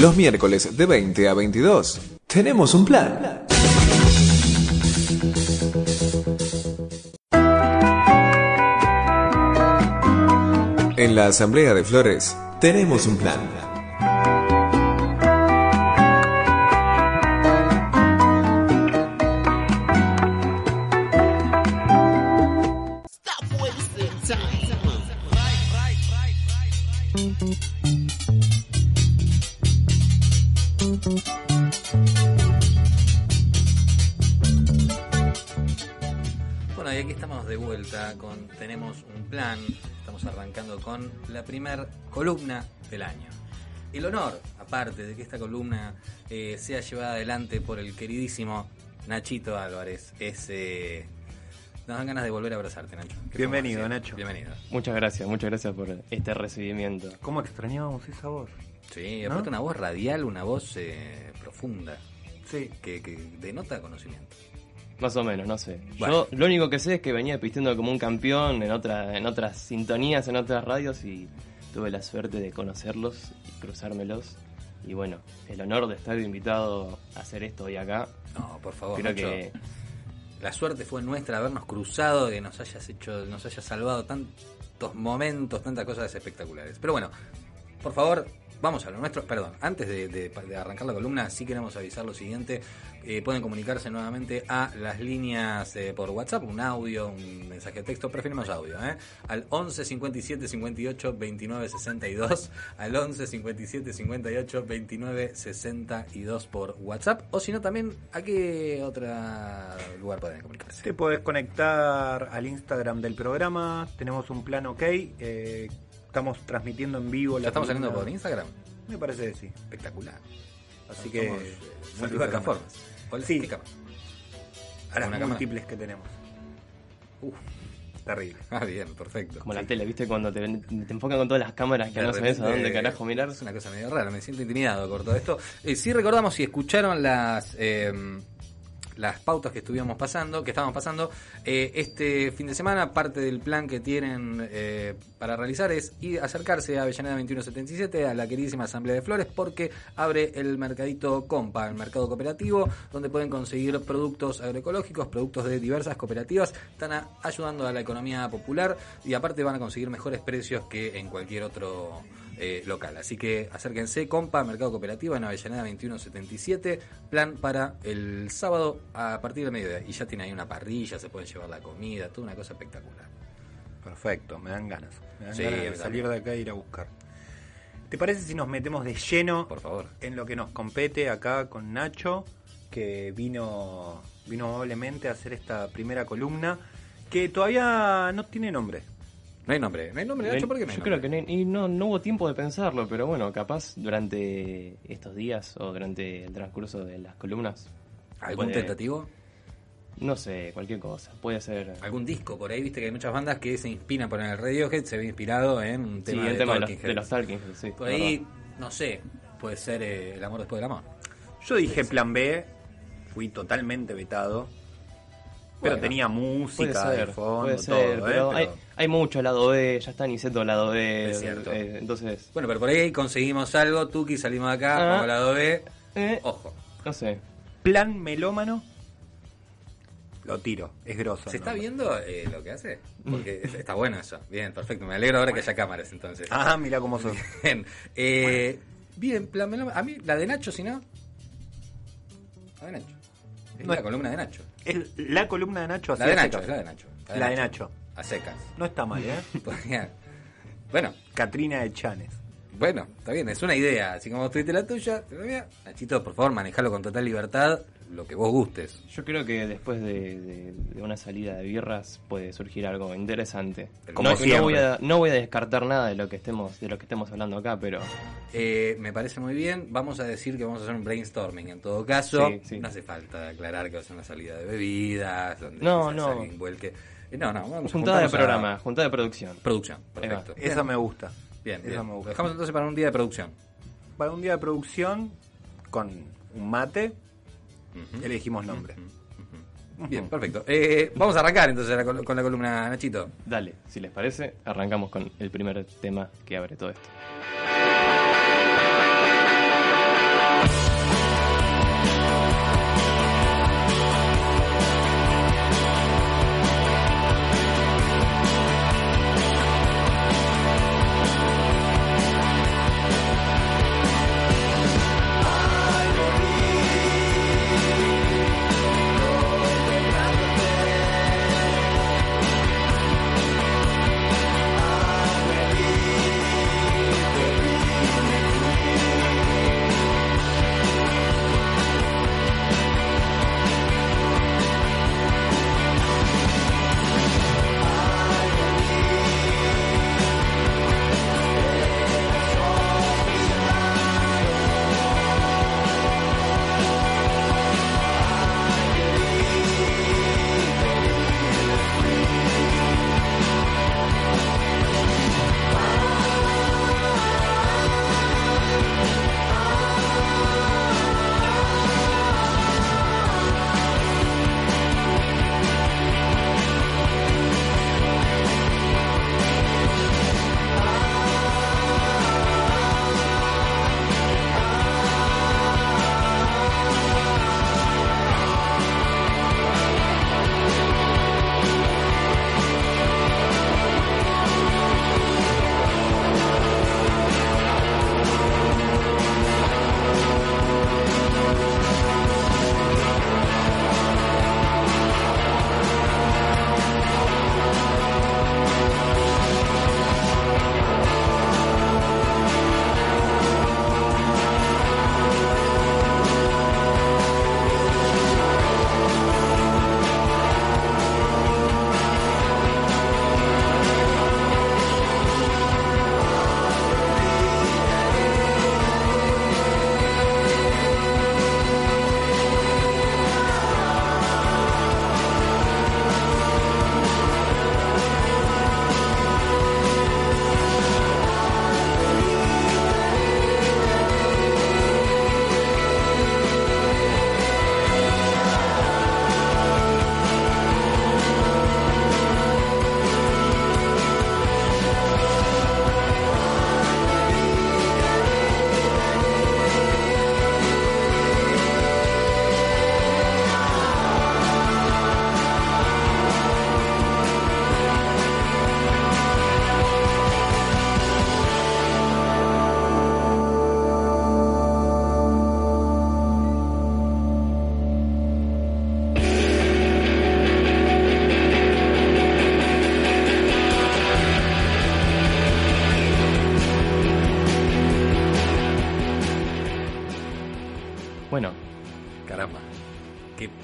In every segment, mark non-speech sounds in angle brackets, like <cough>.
Los miércoles de 20 a 22. Tenemos un plan. En la Asamblea de Flores, tenemos un plan. Arrancando con la primer columna del año. El honor, aparte de que esta columna eh, sea llevada adelante por el queridísimo Nachito Álvarez, es. eh, nos dan ganas de volver a abrazarte, Nacho. ¿Qué Bienvenido? Nacho. Bienvenido. Muchas gracias, muchas gracias por este recibimiento. ¿Cómo extrañábamos esa voz? Sí, ¿No? aparte una voz radial, una voz eh, profunda, Sí. que, que denota conocimiento. Más o menos, no sé. Bueno. Yo lo único que sé es que venía pisteando como un campeón en, otra, en otras sintonías, en otras radios y tuve la suerte de conocerlos y cruzármelos. Y bueno, el honor de estar invitado a hacer esto hoy acá. No, por favor, Creo Nacho. que La suerte fue nuestra habernos cruzado, que nos hayas hecho, nos hayas salvado tantos momentos, tantas cosas espectaculares. Pero bueno, por favor, vamos a lo nuestro. Perdón, antes de, arrancar la columna, sí queremos avisar lo siguiente. Eh, pueden comunicarse nuevamente a las líneas eh, por WhatsApp, un audio, un mensaje de texto, preferimos audio, ¿eh? al 11 57 58 29 62, al 11 57 58 29 62 por WhatsApp, o si no también, ¿a qué otro lugar pueden comunicarse? Te podés conectar al Instagram del programa. Tenemos un plan ok. eh, estamos transmitiendo en vivo. ¿Ya la estamos saliendo por Instagram? Me parece que sí. Espectacular. Así que. Somos, eh, multiplataformas. ¿Cuál- Sí. ¿Qué cámara? A las Una cámara. múltiples que tenemos. Uf, Terrible. ah, bien, perfecto. como la tele, ¿viste? Cuando te, enfocan con todas las cámaras que De no sabes a dónde carajo mirar. Es una cosa medio rara, me siento intimidado por todo esto. Eh, sí recordamos si escucharon las eh, las pautas que estuvimos pasando, que estábamos pasando, eh, este fin de semana, parte del plan que tienen eh, para realizar es ir acercarse a Avellaneda 2177, a la queridísima Asamblea de Flores, porque abre el mercadito Compa, el mercado cooperativo, donde pueden conseguir productos agroecológicos, productos de diversas cooperativas, están a- ayudando a la economía popular y aparte van a conseguir mejores precios que en cualquier otro eh, local. Así que acérquense, compa, Mercado Cooperativo en Avellaneda 2177, plan para el sábado a partir del mediodía. Y ya tiene ahí una parrilla, se pueden llevar la comida, toda una cosa espectacular. Perfecto, me dan ganas. Me dan Sí, ganas de salir de acá e ir a buscar. ¿Te parece si nos metemos de lleno Por favor. en lo que nos compete acá con Nacho, que vino, vino amablemente a hacer esta primera columna, que todavía no tiene nombre? No hay nombre, no hay nombre, Nacho, ¿por qué no hay Yo creo que no, y no, no hubo tiempo de pensarlo, pero bueno, capaz durante estos días o durante el transcurso de las columnas. ¿Algún puede- tentativo? No sé, cualquier cosa. Puede ser. ¿Algún disco? Por ahí viste que hay muchas bandas que se inspiran por el Radiohead, se ve inspirado en un Sí, tema el de tema de los, Talking de los. Talking Heads, sí. Por ahí, verdad. no sé, puede ser eh, El amor después del amor. Yo dije plan B, fui totalmente vetado, pero Bueno, tenía Puede música de fondo, puede todo, ser, ¿eh? pero, Hay, hay mucho lado B, ya está Niceto lado B. Es cierto. eh, entonces, Bueno, pero por ahí conseguimos algo, Tuki, salimos de acá, Ah. vamos al lado B. eh, Ojo, no sé. Plan melómano, lo tiro, es grosso. ¿se está viendo eh, lo que hace? Porque es- está bueno eso. Bien, perfecto. Me alegro ahora que haya cámaras entonces. Ah, mira cómo sos. <laughs> Bien. Eh, bien, plan melómano. A mí, la de Nacho, si no. La de Nacho. Es No la es- columna de Nacho. Es la columna de Nacho. La así de a Nacho, secas. es la de Nacho. La de Nacho. A secas. No está mal, ¿eh? <laughs> Podría- Bueno, Catrina de Chanes. bueno, está bien, es una idea. Así como tuviste la tuya, la. Nachito, por favor, manejalo con total libertad, lo que vos gustes. Yo creo que después de, de- de una salida de birras puede surgir algo interesante. Como no, siempre. no voy a, no voy a descartar nada de lo que estemos de lo que estemos hablando acá, pero Eh, me parece muy bien. Vamos a decir que vamos a hacer un brainstorming. En todo caso, Sí, sí. no hace falta aclarar que va a ser una salida de bebidas, donde No, no. alguien vuelque. Eh, no, no, vamos a juntada de a- programa, juntada de producción. Producción, perfecto. Esa me gusta. Bien, esa bien. me gusta. dejamos entonces para un día de producción. Para un día de producción, con un mate, Ujú. elegimos nombre. Bien, perfecto. Eh, vamos a arrancar entonces la con la columna, Nachito. Dale, si les parece, arrancamos con el primer tema que abre todo esto.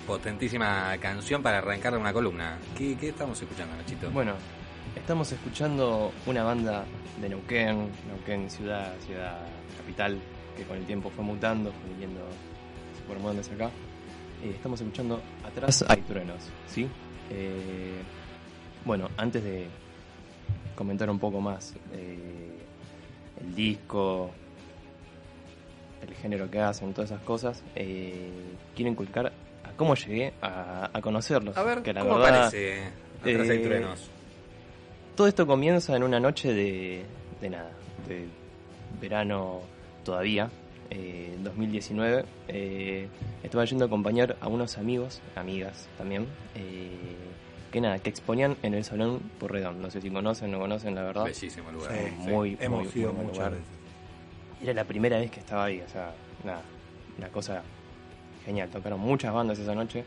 Potentísima canción para arrancar una columna. ¿Qué, qué estamos escuchando, Nachito? Bueno, estamos escuchando una banda de Neuquén, Neuquén ciudad, ciudad capital, que con el tiempo fue mutando, fue viniendo, se fue mudando hacia acá. Eh, estamos escuchando Atrás hay truenos, ¿sí? Eh, bueno, antes de comentar un poco más eh, el disco, el género que hacen, todas esas cosas, eh, quiero inculcar a cómo llegué a, a conocerlos. a ver, que la ¿cómo verdad, aparece Atrás hay eh, truenos? Todo esto comienza en una noche de, de nada, de verano todavía, eh, 2019. Eh, estaba yendo a acompañar a unos amigos, amigas también, eh, que nada, que exponían en el Salón Porredón. No sé si conocen o no conocen, la verdad. Bellísimo lugar. Sí, Sí. muy, Hemos muy, ido muy lugar. veces. Era la primera vez que estaba ahí, o sea, nada, una cosa genial. Tocaron muchas bandas esa noche,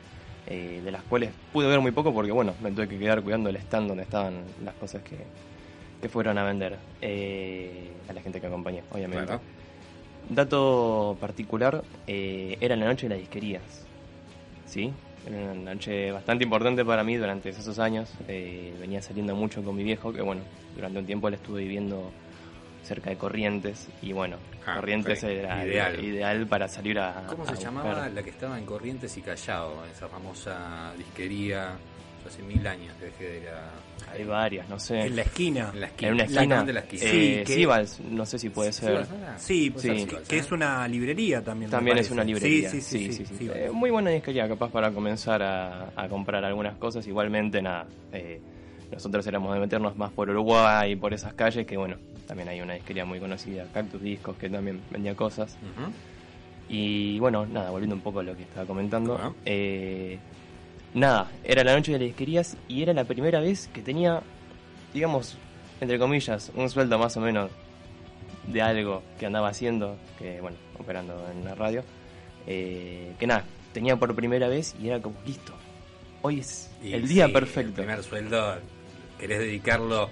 eh, de las cuales pude ver muy poco porque, bueno, me tuve que quedar cuidando el stand donde estaban las cosas que, que fueron a vender eh, a la gente que acompañé, obviamente. Claro. Dato particular, eh, era la noche de las disquerías, ¿sí? Era una noche bastante importante para mí durante esos años. eh, venía saliendo mucho con mi viejo, que bueno, durante un tiempo él estuve viviendo cerca de Corrientes y bueno, Ah, Corrientes era Ideal. ideal para salir a... ¿Cómo a se buscar. llamaba la que estaba en Corrientes y Callao? Esa famosa disquería. Yo hace mil años que dejé de ir a. Hay varias, no sé. En la esquina. En la esquina. En una esquina. Exactamente en la esquina. Eh, Sí, no sé si puede ser. ¿Sí? Sí, ser que, ¿eh? es una librería también. También es una librería. Sí, sí, sí. sí, sí, Eh, muy buena disquería, capaz para comenzar a, a comprar algunas cosas. Igualmente, nada. eh, nosotros éramos de meternos más por Uruguay y por esas calles, que bueno, también hay una disquería muy conocida, Cactus Discos, que también vendía cosas. Y bueno, nada, volviendo un poco a lo que estaba comentando. Eh, nada, era la noche de las disquerías y era la primera vez que tenía, digamos, entre comillas, un sueldo más o menos de algo que andaba haciendo, que bueno, operando en la radio. eh, que nada, tenía por primera vez y era como, listo, hoy es Y el día sí, perfecto. El primer sueldo, querés dedicarlo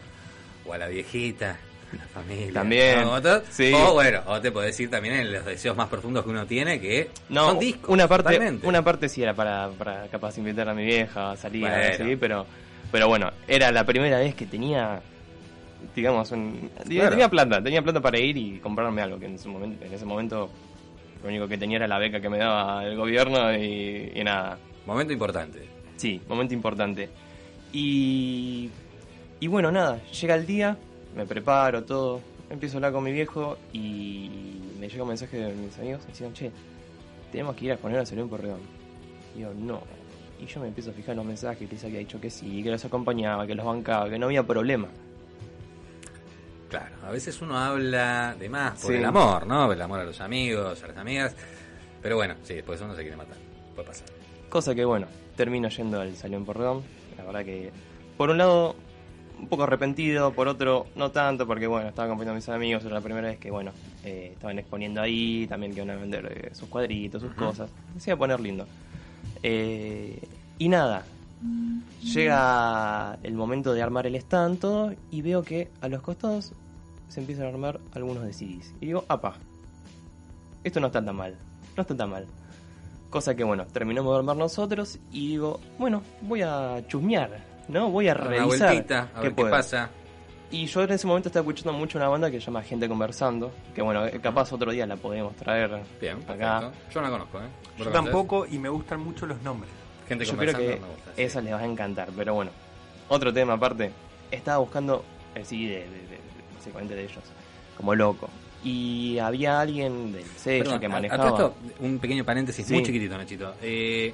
o a la viejita, a la familia. También, ¿no? Sí. O bueno, o te podés ir también en los deseos más profundos que uno tiene, que No, son discos. una parte, totalmente. una parte sí era para, para capaz invitar a mi vieja a salir, Bueno. así, pero, pero bueno, era la primera vez que tenía, digamos, un- Claro. tenía plata, tenía plata para ir y comprarme algo, que en ese momento, en ese momento lo único que tenía era la beca que me daba el gobierno y, y nada. Momento importante. Sí, momento importante. Y, y bueno, nada, llega el día, me preparo todo, empiezo a hablar con mi viejo y me llega un mensaje de mis amigos y decían, che, tenemos que ir a poner a Salón Porredón. Y yo, no. Y yo me empiezo a fijar en los mensajes, que les había dicho que sí, que los acompañaba, que los bancaba, que no había problema. Claro, a veces uno habla de más por Sí. el amor, ¿no? El amor a los amigos, a las amigas. Pero bueno, sí, después uno se quiere matar. Puede pasar. Cosa que bueno, termino yendo al Salón Porredón. La verdad que, por un lado, un poco arrepentido, por otro, no tanto, porque bueno, estaba acompañando a mis amigos, era la primera vez que, bueno, eh, estaban exponiendo ahí, también que iban a vender eh, sus cuadritos, sus cosas. Se iba a poner lindo. Eh, y nada, llega el momento de armar el stand, todo, y veo que a los costados se empiezan a armar algunos de CDs. Y digo, apa, esto no está tan mal, no está tan mal. Cosa que bueno, terminamos de armar nosotros y digo, bueno, voy a chusmear, ¿no? Voy a Una revisar vueltita, a ver qué puedo. pasa. Y yo en ese momento estaba escuchando mucho una banda que se llama Gente Conversando, que bueno, eh, capaz otro día la podemos traer Bien, acá. perfecto. Yo no la conozco, ¿eh? ¿Vos Yo tampoco y me gustan mucho los nombres. Gente Yo creo conversando que me gusta. sí. esa les va a encantar, pero bueno, otro tema aparte, estaba buscando el CD de, de- de- básicamente de ellos, como loco. Y había alguien del sello Perdón, que a- a manejaba. todo esto, un pequeño paréntesis Sí. muy chiquitito, Nachito. Eh,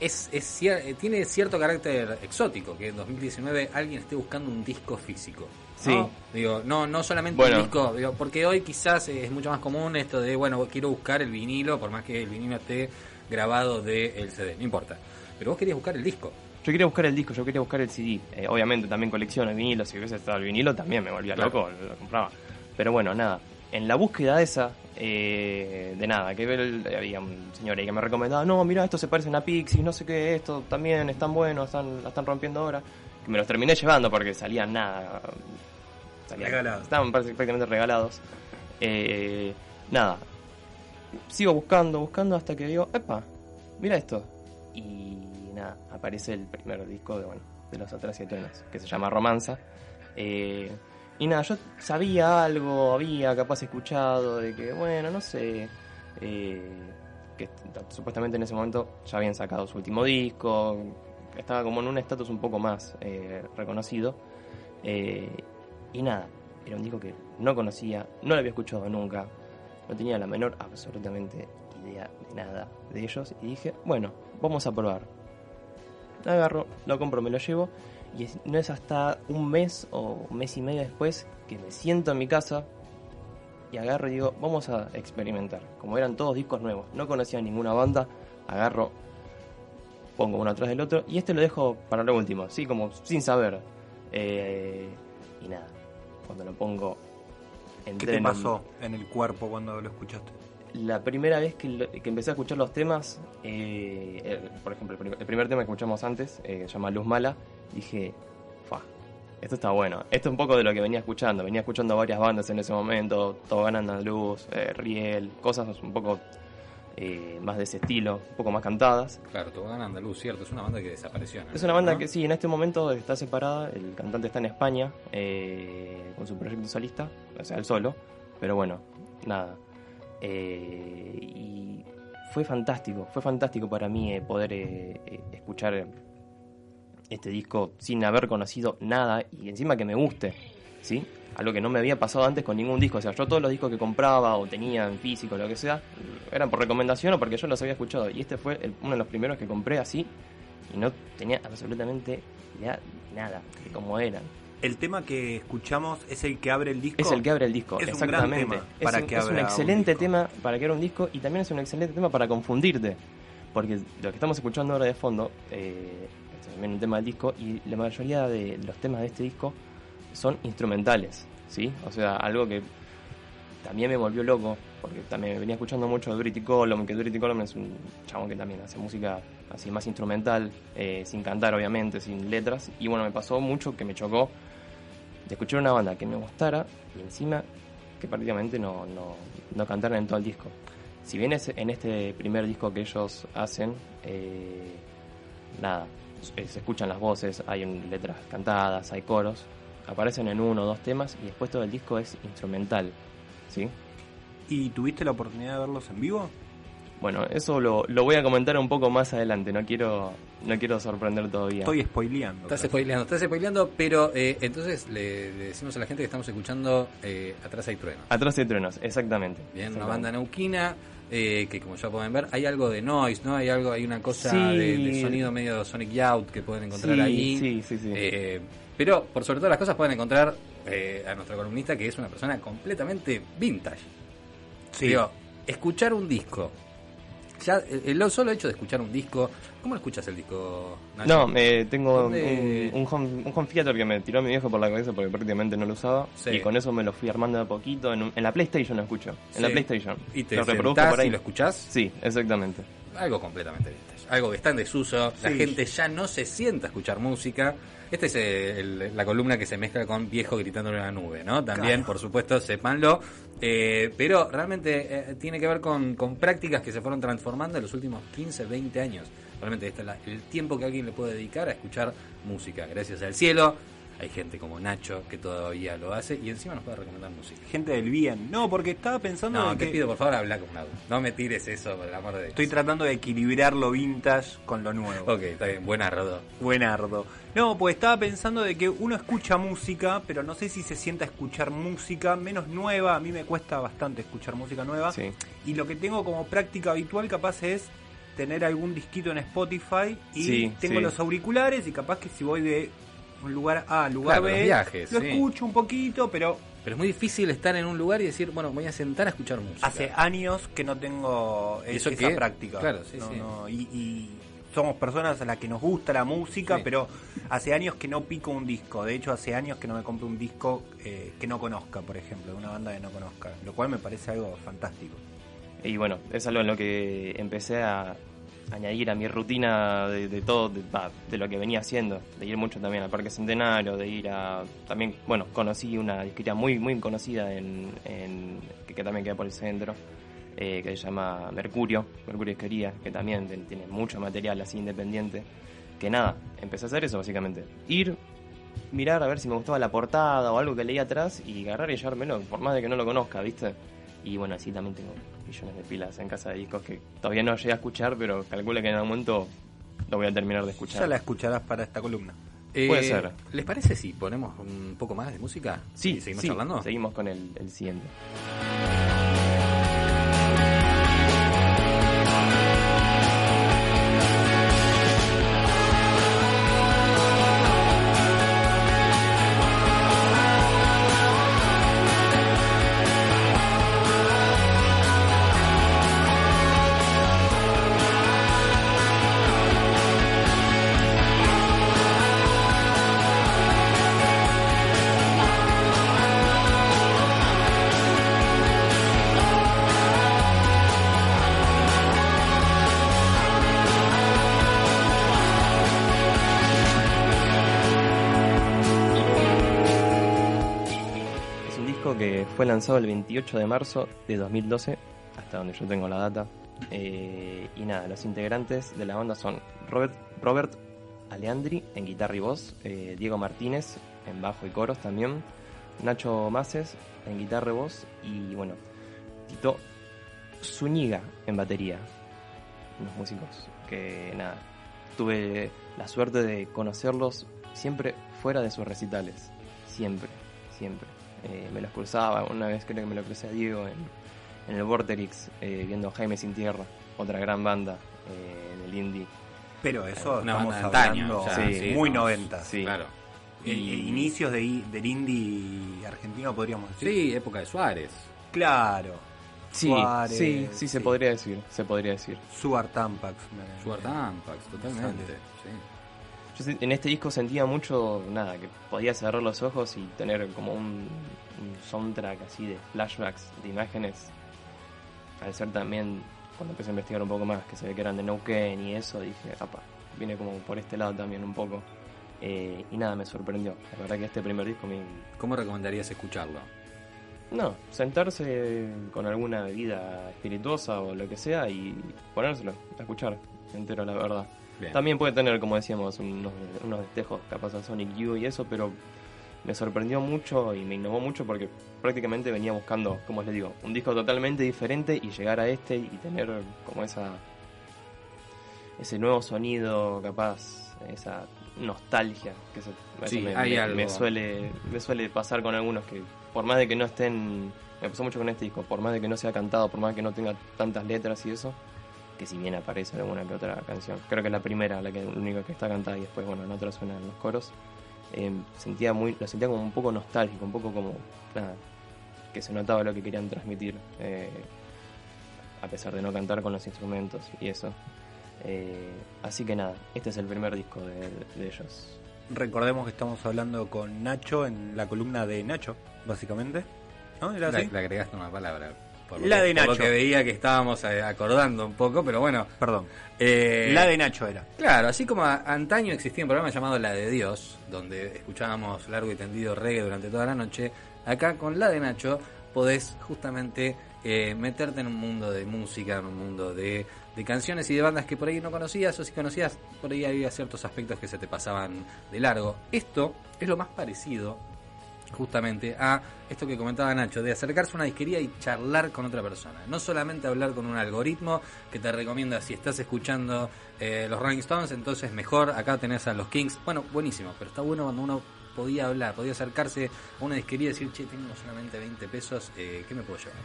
es, es cier- eh, tiene cierto carácter exótico que en 2019 alguien esté buscando un disco físico. Sí. ¿no? Digo, no, no solamente Bueno. un disco, digo, porque hoy quizás es mucho más común esto de, bueno, quiero buscar el vinilo, por más que el vinilo esté grabado del CD, no importa. Pero vos querías buscar el disco. Yo quería buscar el disco, yo quería buscar el CD. Eh, obviamente también colecciono vinilos, si hubiese estado el vinilo también me volvía Claro. loco, lo compraba. Pero bueno, nada. En la búsqueda esa, eh, de nada, que el- había un señor ahí que me recomendaba, no, mira, esto se parece a una Pixie, no sé qué, esto también están buenos, están, la están rompiendo ahora. Que me los terminé llevando porque salían nada. Salían, Regalados. Estaban prácticamente regalados. Eh, nada. Sigo buscando, buscando hasta que digo, epa, mira esto. y nada, aparece el primer disco de, bueno, de los Atrás y Eternos, que se llama Romanza. Eh, y nada, yo sabía algo, había capaz escuchado de que, bueno, no sé, eh, que supuestamente en ese momento ya habían sacado su último disco, estaba como en un estatus un poco más eh, reconocido. Eh, y nada, era un disco que no conocía, no lo había escuchado nunca, no tenía la menor absolutamente idea de nada de ellos. Y dije, bueno, vamos a probar. Agarro, lo compro, me lo llevo. Y es- no es hasta un mes o un mes y medio después que me siento en mi casa y agarro y digo, vamos a experimentar. Como eran todos discos nuevos, no conocía ninguna banda, agarro, pongo uno atrás del otro y este lo dejo para lo último, así como sin saber. Eh, y nada, cuando lo pongo, ¿Qué te pasó en el cuerpo cuando lo escuchaste? la primera vez que, lo- que empecé a escuchar los temas, eh, el- por ejemplo, el primer tema que escuchamos antes, eh, se llama Luz Mala, dije, fa, esto está bueno. Esto es un poco de lo que venía escuchando. Venía escuchando varias bandas en ese momento, Tobogán Andaluz, eh, Riel, cosas un poco eh, más de ese estilo, un poco más cantadas. Claro, Tobogán Andaluz, cierto, es una banda que desapareció. ¿no? Es una banda ¿no? que sí, en este momento está separada, el cantante está en España eh, con su proyecto solista, o sea, él solo, pero bueno, nada. Eh, y fue fantástico, fue fantástico para mí poder escuchar este disco sin haber conocido nada y encima que me guste, ¿sí? Algo que no me había pasado antes con ningún disco, o sea, yo todos los discos que compraba o tenía en físico, lo que sea, eran por recomendación o porque yo los había escuchado y este fue el- uno de los primeros que compré así y no tenía absolutamente idea de nada de cómo eran. El tema que escuchamos es el que abre el disco. Es el que abre el disco, Es un exactamente. gran tema es un, que es un abra un excelente tema para que abra un disco y también es un excelente tema para confundirte. Porque lo que estamos escuchando ahora de fondo eh, también un tema del disco y la mayoría de los temas de este disco son instrumentales, ¿sí? O sea, algo que también me volvió loco, porque también venía escuchando mucho de Brity Column, que Brity Column es un chabón que también hace música así más instrumental, eh, sin cantar obviamente, sin letras, y bueno, me pasó mucho que me chocó de escuchar una banda que me gustara y encima que prácticamente no, no, no cantaran en todo el disco. Si bien es en este primer disco que ellos hacen, eh, nada, se se escuchan las voces, hay un- letras cantadas, hay coros, aparecen en uno o dos temas y después todo el disco es instrumental, ¿sí? ¿Y tuviste la oportunidad de verlos en vivo? Bueno, eso lo, lo voy a comentar un poco más adelante, no quiero, no quiero sorprender todavía. Estoy spoileando. Estás casi. spoileando, estás spoileando, pero eh, entonces le, le decimos a la gente que estamos escuchando eh, Atrás hay trueno. Atrás de truenos, exactamente. Bien, una Exactamente. banda neuquina eh, que como ya pueden ver, hay algo de noise, ¿no? Hay algo, hay una cosa Sí. de, de sonido medio Sonic Youth que pueden encontrar Sí, ahí. sí, sí, sí. Eh, pero por sobre todas las cosas pueden encontrar eh, a nuestro columnista que es una persona completamente vintage. Sí. Digo, escuchar un disco. Ya, el, el solo hecho de escuchar un disco. ¿Cómo lo escuchas el disco? Nacho? No, eh, tengo un, un, home, un home theater que me tiró mi viejo por la cabeza porque prácticamente no lo usaba. Sí. Y con eso me lo fui armando de poquito. En, en la PlayStation lo escucho. En la. PlayStation. Y te lo sentás por ahí. y lo escuchás. Sí, exactamente. Algo completamente vintage. Algo que está en desuso. La gente ya no se sienta a escuchar música. Esta es eh, el- la columna que se mezcla con viejo gritando en la nube, ¿no? También, Claro. por supuesto, sépanlo. Eh, pero realmente eh, tiene que ver con, con prácticas que se fueron transformando en los últimos 15, 20 años. Realmente este es la- el tiempo que alguien le puede dedicar a escuchar música. Gracias al cielo. Hay gente como Nacho que todavía lo hace y encima nos puede recomendar música. Gente del bien. No, porque estaba pensando No, en te que pido por favor habla con un audio. No me tires eso, por el amor de Dios. estoy tratando de equilibrar lo vintage con lo nuevo. Ok, está bien, buena Rodo. Buenardo. No, pues estaba pensando de que uno escucha música, pero no sé si se sienta a escuchar música menos nueva. A mí me cuesta bastante escuchar música nueva. Sí. Y lo que tengo como práctica habitual capaz es tener algún disquito en Spotify y Sí, tengo sí. los auriculares y capaz que si voy de un lugar A a lugar Claro, B, los viajes, lo sí. escucho un poquito, pero Pero es muy difícil estar en un lugar y decir, bueno, voy a sentar a escuchar música. hace años que no tengo ¿Y es- eso esa qué? práctica. Claro, sí, No, sí. no, y, y somos personas a las que nos gusta la música, Sí. pero hace años que no pico un disco. De hecho, hace años que no me compro un disco eh, que no conozca, por ejemplo, de una banda que no conozca, lo cual me parece algo fantástico. Y bueno, es algo en lo que empecé a añadir a mi rutina de, de todo, de, de lo que venía haciendo, de ir mucho también al Parque Centenario, de ir a... También, bueno, conocí una disquería muy muy conocida en, en- que, también queda por el centro, eh, que se llama Mercurio, Mercurio Esquería, que también tiene mucho material así independiente. Que nada, empecé a hacer eso básicamente. Ir, mirar a ver si me gustaba la portada o algo que leía atrás y agarrar y llevármelo, por más de que no lo conozca, ¿viste? Y bueno, así también tengo millones de pilas en casa de discos que todavía no llegué a escuchar, pero calculo que en algún momento lo voy a terminar de escuchar. Ya la escucharás para esta columna. Puede Eh, ser. ¿Les parece si ponemos un poco más de música? Sí, ¿Y seguimos sí, charlando? Seguimos con el, el siguiente. Lanzado el 28 de marzo de 2012, hasta donde yo tengo la data. Eh, y nada, los integrantes de la banda son Robert, Robert Aleandri en guitarra y voz, eh, Diego Martínez en bajo y coros también, Nacho Maces en guitarra y voz y bueno, Tito Zúñiga en batería. Unos músicos que nada, tuve la suerte de conocerlos siempre fuera de sus recitales. Siempre, siempre. Eh, me los cruzaba, una vez creo que me lo crucé a Diego en, en el Vorterix, eh, viendo Jaime Sin Tierra, otra gran banda eh, en el indie. Pero eso Una estamos hablando o sea, sí, sí, muy no, 90. sí. Claro. Y- Inicios de, del indie argentino, podríamos decir. Sí, época de Suárez. Claro. Sí, Suárez, sí, sí, se podría decir, se podría decir. Suar Tampax. me- Suárez Tampax, totalmente. Sí. Yo en este disco sentía mucho, nada, que podía cerrar los ojos y tener como un, un soundtrack así de flashbacks, de imágenes. Al ser también, cuando empecé a investigar un poco más, que se ve que eran de Neuquén y eso, dije, apa, viene como por este lado también un poco. Eh, y nada, me sorprendió. La verdad que este primer disco me... ¿Cómo recomendarías escucharlo? No, sentarse con alguna bebida espirituosa o lo que sea y ponérselo, a escuchar entero, la verdad. Bien. También puede tener, como decíamos, unos, unos destejos capaz a Sonic Youth y eso, pero me sorprendió mucho y me innovó mucho porque prácticamente venía buscando, como les digo, un disco totalmente diferente y llegar a este y tener como esa ese nuevo sonido, capaz, esa nostalgia que se, Sí, me, hay me- algo. me suele me suele pasar con algunos que por más de que no estén me pasó mucho con este disco, por más de que no sea cantado, por más que no tenga tantas letras y eso, que si bien aparece en alguna que otra canción. Creo que es la primera, la que la única que está cantada y después, bueno, en otras suenan los coros. Eh, sentía muy, lo sentía como un poco nostálgico, un poco como, nada, que se notaba lo que querían transmitir, eh, a pesar de no cantar con los instrumentos y eso. Eh, así que nada, este es el primer disco de, de ellos. Recordemos que estamos hablando con Nacho en la columna de Nacho, básicamente. ¿No? ¿Era Le, así? le agregaste una palabra. Por La que- de por lo Nacho. que veía que estábamos eh, acordando un poco, pero bueno. Perdón. eh, La de Nacho era. Claro, así como a- antaño existía un programa llamado La de Dios, donde escuchábamos largo y tendido reggae durante toda la noche, acá con La de Nacho podés justamente eh, meterte en un mundo de música, en un mundo de, de canciones y de bandas que por ahí no conocías, o si conocías, por ahí había ciertos aspectos que se te pasaban de largo. Esto es lo más parecido justamente a esto que comentaba Nacho, de acercarse a una disquería y charlar con otra persona. No solamente hablar con un algoritmo que te recomienda si estás escuchando eh, los Rolling Stones, entonces mejor, acá tenés a los Kings. Bueno, buenísimo, pero está bueno cuando uno podía hablar, podía acercarse a una disquería y decir, che, tengo solamente 20 pesos, eh, ¿qué me puedo llevar?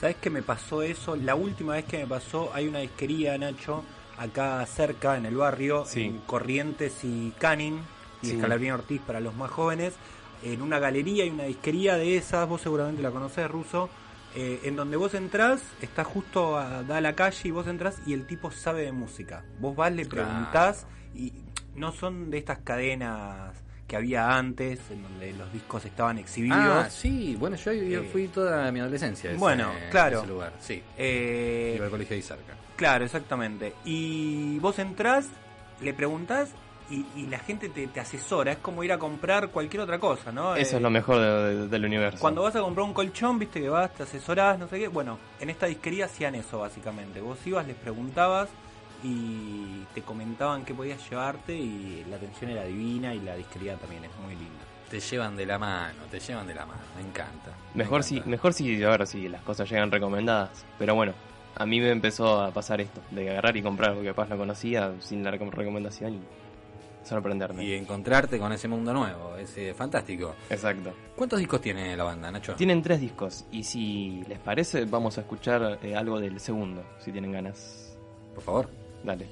¿Sabes que me pasó eso? La última vez que me pasó, hay una disquería, Nacho, acá cerca, en el barrio, Sí. en Corrientes y Canning, y Sí. Escalabrín Ortiz para los más jóvenes. En una galería y una disquería de esas, vos seguramente la conocés, Ruso, eh, en donde vos entrás, está justo a, da a la calle y vos entrás y el tipo sabe de música. Vos vas, le Claro. preguntás y no son de estas cadenas que había antes, en donde los discos estaban exhibidos. Ah, sí, bueno, yo, yo Eh, fui toda mi adolescencia a ese- bueno, claro. ese lugar, sí. Eh, Iba al colegio ahí cerca. Claro, exactamente. Y vos entrás, le preguntás y, y la gente te, te asesora. Es como ir a comprar cualquier otra cosa, ¿no? Eso Eh, es lo mejor de- de- del universo. Cuando vas a comprar un colchón, viste que vas, te asesorás, no sé qué. Bueno, en esta disquería hacían eso básicamente. Vos ibas, les preguntabas y te comentaban qué podías llevarte y la atención era divina y la disquería también es muy linda. Te llevan de la mano, te llevan de la mano, me encanta. me Mejor si, encanta. mejor si, a ver si las cosas llegan recomendadas. Pero bueno, a mí me empezó a pasar esto, de agarrar y comprar algo que capaz no conocía sin la recom- recomendación y sorprenderme. Y encontrarte con ese mundo nuevo, es eh, fantástico. Exacto. ¿Cuántos discos tiene la banda, Nacho? Tienen tres discos y si les parece vamos a escuchar eh, algo del segundo, si tienen ganas. Por favor. Dale.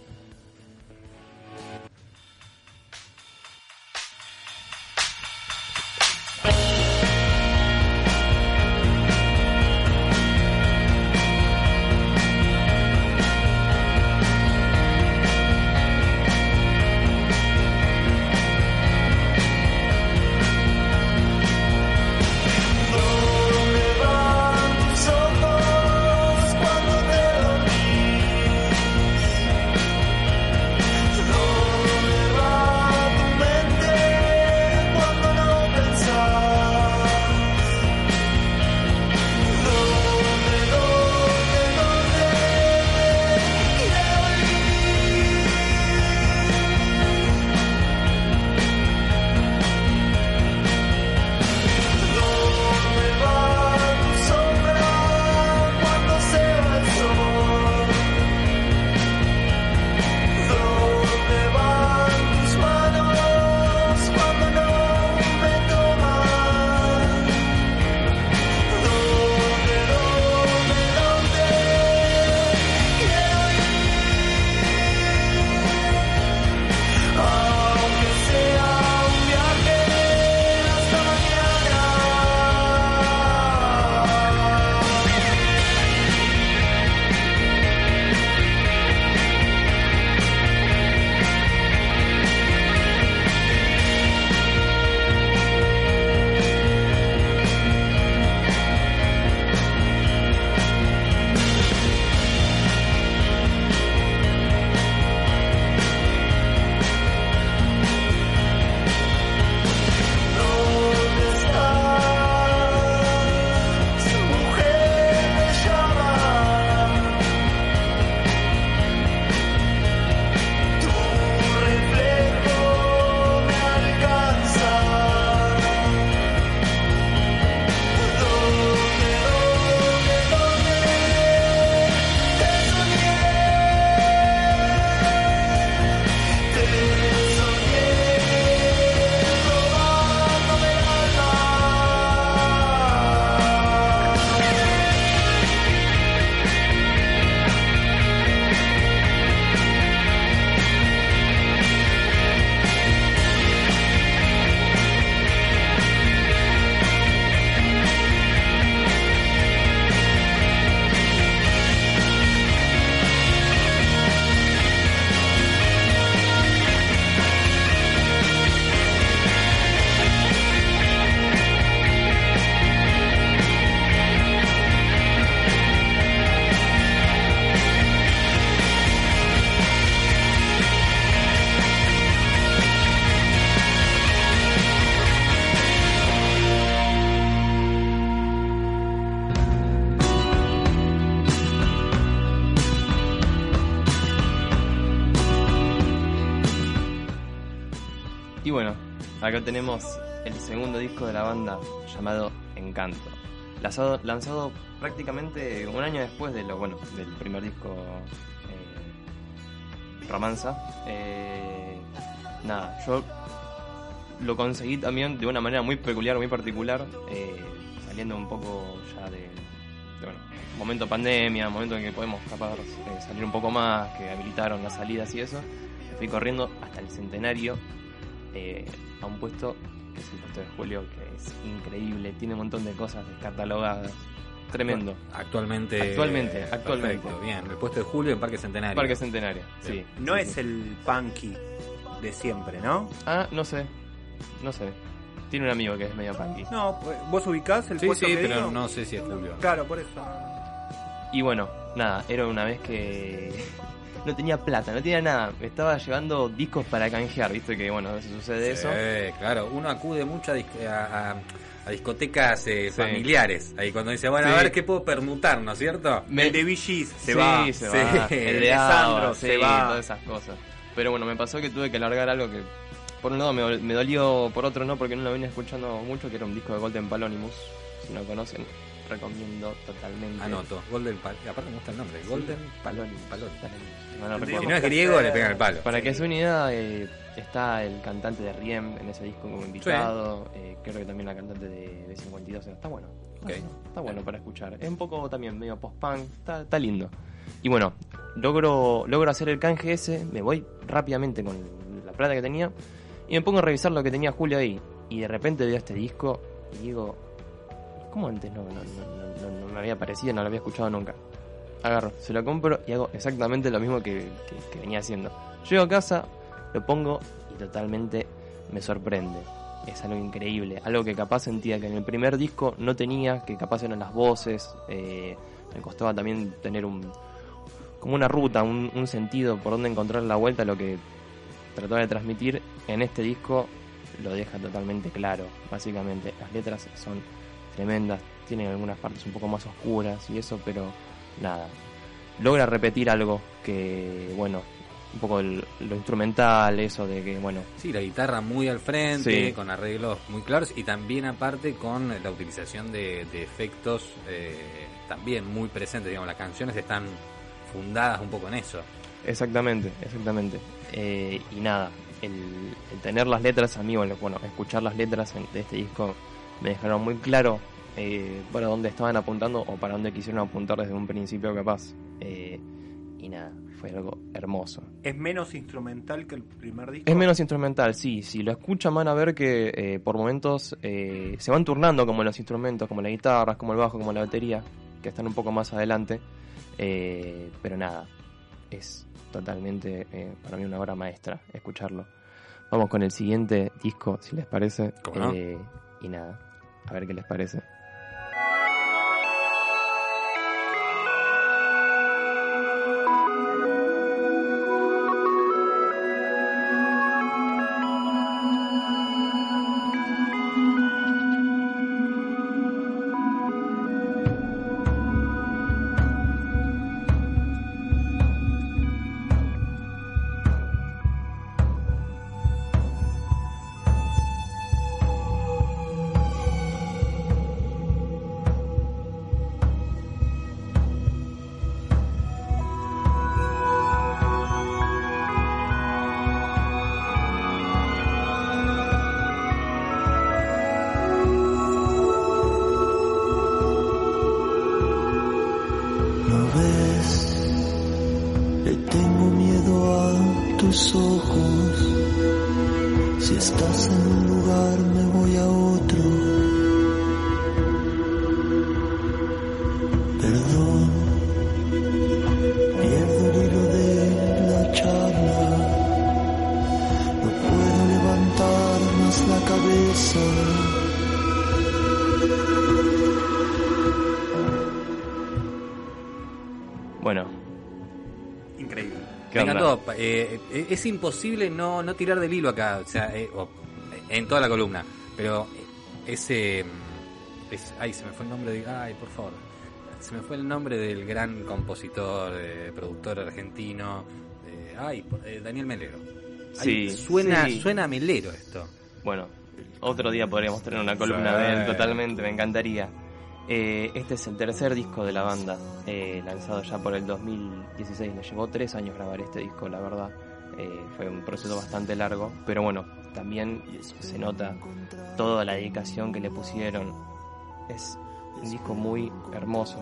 Acá tenemos el segundo disco de la banda llamado Encanto. Lanzado, prácticamente un año después de lo bueno del primer disco eh, Romanza. Eh, nada, yo lo conseguí también de una manera muy peculiar, muy particular, eh, saliendo un poco ya de, de, bueno, momento pandemia, momento en que podemos capaz eh, salir un poco más, que habilitaron las salidas y eso. Fui corriendo hasta el centenario eh, a un puesto que es el puesto de Julio, que es increíble, tiene un montón de cosas descatalogadas. Tremendo. Actualmente. Actualmente, actualmente. Perfecto, bien. El puesto de Julio en Parque Centenario. Parque Centenario, sí. No Sí, es sí. el punky de siempre, ¿no? Ah, no sé. No sé. Tiene un amigo que es medio punky. No, pues, vos ubicás el Sí, puesto sí, que pero digo? no sé si es Julio. Claro, por eso. Y bueno, nada, era una vez que no tenía plata, no tenía nada. Me estaba llevando discos para canjear, viste que bueno, a veces sucede eso. Sí, claro, uno acude mucho a, a- a- discotecas eh, Sí. familiares. Ahí cuando dice, bueno, Sí. a ver qué puedo permutar, ¿no es cierto? Me- El de VGs se sí, va. se va. <laughs> El de Sandro se va. todas esas cosas. Pero bueno, me pasó que tuve que largar algo que por un lado me, me dolió, por otro no, porque no lo venía escuchando mucho, que era un disco de Golden Palonimus. Si no conocen, recomiendo totalmente. Anoto, Golden Pal aparte me gusta el nombre, Golden Palonimus. Palón. No lo Si no es griego, le pegan el palo. Para que se una idea, eh, está el cantante de Riem en ese disco como invitado. eh, creo que también la cantante de B52. Está bueno. Está bueno para escuchar. Es un poco también medio post-punk. Está, está lindo. Y bueno, logro, logro hacer el canje ese. Me voy rápidamente con la plata que tenía. Y me pongo a revisar lo que tenía Julio ahí. Y de repente veo este disco y digo, ¿cómo antes no, me había parecido? No lo había escuchado nunca. Agarro, se lo compro y hago exactamente lo mismo que, venía haciendo. Llego a casa, lo pongo y totalmente me sorprende. Es algo increíble, algo que capaz sentía que en el primer disco no tenía, que capaz eran las voces, eh, me costaba también tener un como una ruta, un, un sentido por donde encontrar la vuelta lo que trataba de transmitir. En este disco lo deja totalmente claro, básicamente. Las letras son tremendas, tienen algunas partes un poco más oscuras y eso, pero nada. Logra repetir algo que, bueno, un poco el- lo instrumental, eso de que, bueno, Sí, la guitarra muy al frente, Sí. con arreglos muy claros y también aparte con la utilización de, de efectos eh, también muy presentes. Digamos, las canciones están fundadas un poco en eso. Exactamente, exactamente. Eh, y nada, el, el tener las letras a mí, bueno, bueno, escuchar las letras en- de este disco me dejaron muy claro eh, para dónde estaban apuntando o para dónde quisieron apuntar desde un principio capaz. Eh, y nada, fue algo hermoso. Es menos instrumental que el primer disco. Es menos instrumental, sí. Si lo escuchan van a ver que eh, por momentos eh, se van turnando como los instrumentos, como las guitarras, como el bajo, como la batería, que están un poco más adelante. Eh, pero nada, es totalmente eh, para mí una obra maestra escucharlo. Vamos con el siguiente disco, si les parece. ¿Cómo no? Eh, y nada, a ver qué les parece. Es imposible no, no tirar del hilo acá, o sea, eh, o- en toda la columna. Pero eh, ese. mm, Es, ay, se me fue el nombre de. Ay, por favor. Se me fue el nombre del gran compositor, eh, productor argentino. eh, ay, eh, Daniel Melero. Ay, Sí, suena, sí. suena a Melero esto. Bueno, otro día podríamos tener una columna de él, totalmente, me encantaría. Eh, este es el tercer disco de la banda, eh, lanzado ya por el 2016. Le llevó tres años grabar este disco, la verdad. Eh, fue un proceso bastante largo, pero bueno, también se nota toda la dedicación que le pusieron. Es un disco muy hermoso.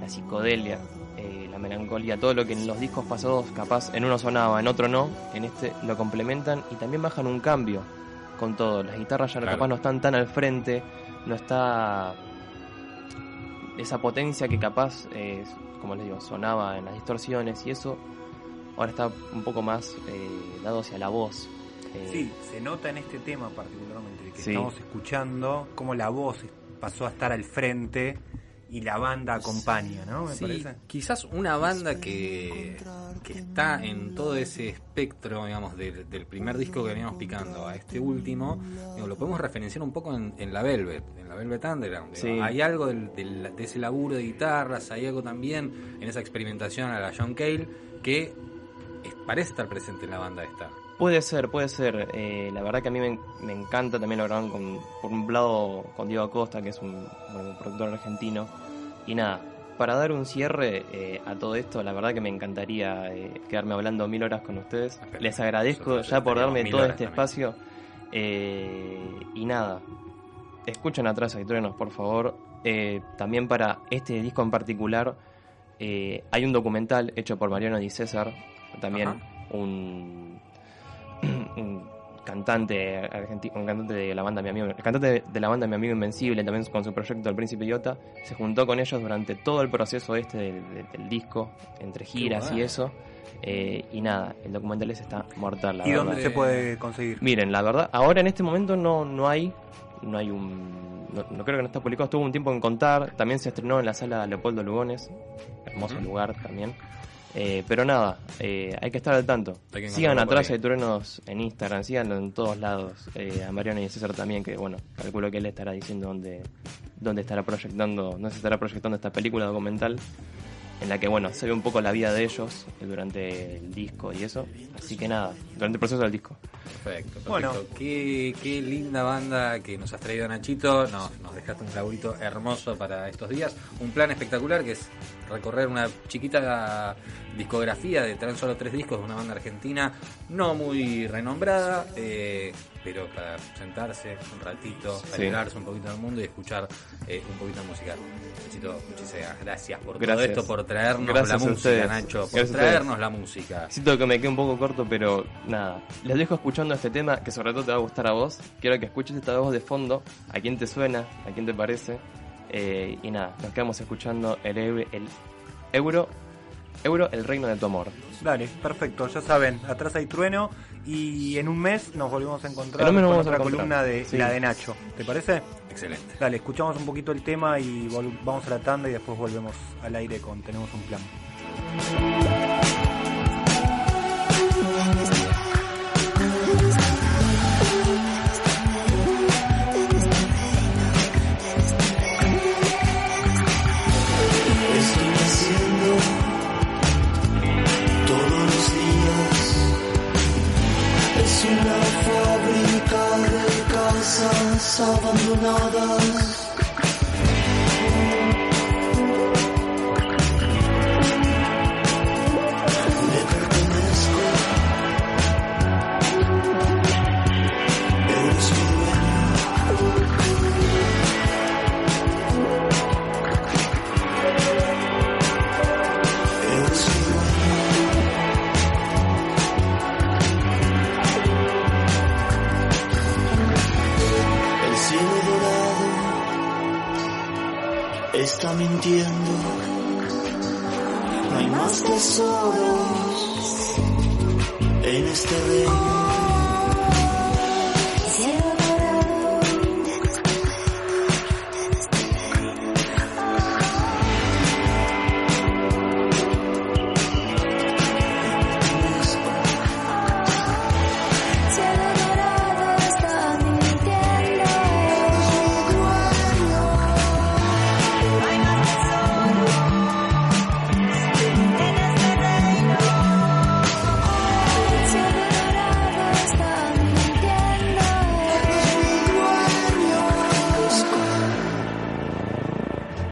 La psicodelia, eh, la melancolía, todo lo que en los discos pasados capaz en uno sonaba, en otro no, en este lo complementan y también bajan un cambio con todo. Las guitarras ya Claro. capaz no están tan al frente, no está esa potencia que capaz, eh, como les digo, sonaba en las distorsiones y eso ahora está un poco más eh, dado hacia la voz. Eh, Sí, se nota en este tema particularmente que Sí. estamos escuchando cómo la voz pasó a estar al frente y la banda acompaña, ¿no? Me Sí, parece. quizás una banda que, que está en todo ese espectro, digamos, del, del primer disco que veníamos picando a este último, digo, lo podemos referenciar un poco en, en la Velvet, en la Velvet Underground. Sí. Hay algo del- del- de ese laburo de guitarras, hay algo también en esa experimentación a la John Cale que parece estar presente en la banda esta. Puede ser, puede ser. Eh, la verdad que a mí me, me encanta también lo graban con, por un lado con Diego Acosta, que es un, productor argentino. Y nada, para dar un cierre eh, a todo esto, la verdad que me encantaría eh, quedarme hablando mil horas con ustedes. Espera, Les agradezco ya por darme todo este también. espacio. Y nada, escuchen atrás a Truenos, por favor. También para este disco en particular, hay un documental hecho por Mariano Di César, también Ajá. un, <clears throat> un cantante argentino, un cantante de la banda Mi Amigo, el cantante de, la banda Mi Amigo Invencible, también con su proyecto El Príncipe Idiota, se juntó con ellos durante todo el proceso este del, del- del disco, entre giras y eso. eh, y nada, el documental ese está mortal, la ¿Y verdad. dónde se puede conseguir? Miren, la verdad, ahora en este momento no, no hay, no hay un, no, no creo que no está publicado, estuvo un tiempo en contar, también se estrenó en la sala Leopoldo Lugones, hermoso lugar también. Eh, pero nada, eh, hay que estar al tanto. Sigan atrás de Truenos en Instagram, síganlo en todos lados. Eh, a Mariano y César también, que bueno, calculo que él estará diciendo dónde, dónde estará proyectando, dónde se estará proyectando esta película documental en la que bueno, se ve un poco la vida de ellos durante el disco y eso. Así que nada, durante el proceso del disco. Perfecto, perfecto. Bueno. Qué, qué linda banda que nos has traído, Nachito. Nos, nos dejaste un laburito hermoso para estos días. Un plan espectacular que es recorrer una chiquita discografía de tan solo tres discos de una banda argentina, no muy renombrada, eh, pero para sentarse un ratito, Sí. alegrarse un poquito del mundo y escuchar eh, un poquito de música. Nachito, muchísimas gracias por todo esto, por traernos Gracias la música. Nacho, por Gracias traernos la música. Siento que me quedé un poco corto, pero nada. Les dejo escuchando este tema que sobre todo te va a gustar a vos. Quiero que escuches esta voz de fondo. ¿A quién te suena? ¿A quién te parece? Eh, y nada, nos quedamos escuchando el, euro- el euro, euro, el reino de tu amor. Dale, perfecto, ya saben, atrás hay trueno y en un mes nos volvemos a encontrar con vamos a otra encontrar. columna de Sí. la de Nacho. ¿Te parece? Excelente. Dale, escuchamos un poquito el tema y vamos a la tanda y después volvemos al aire con Tenemos un plan. Pasos sobre un nodo.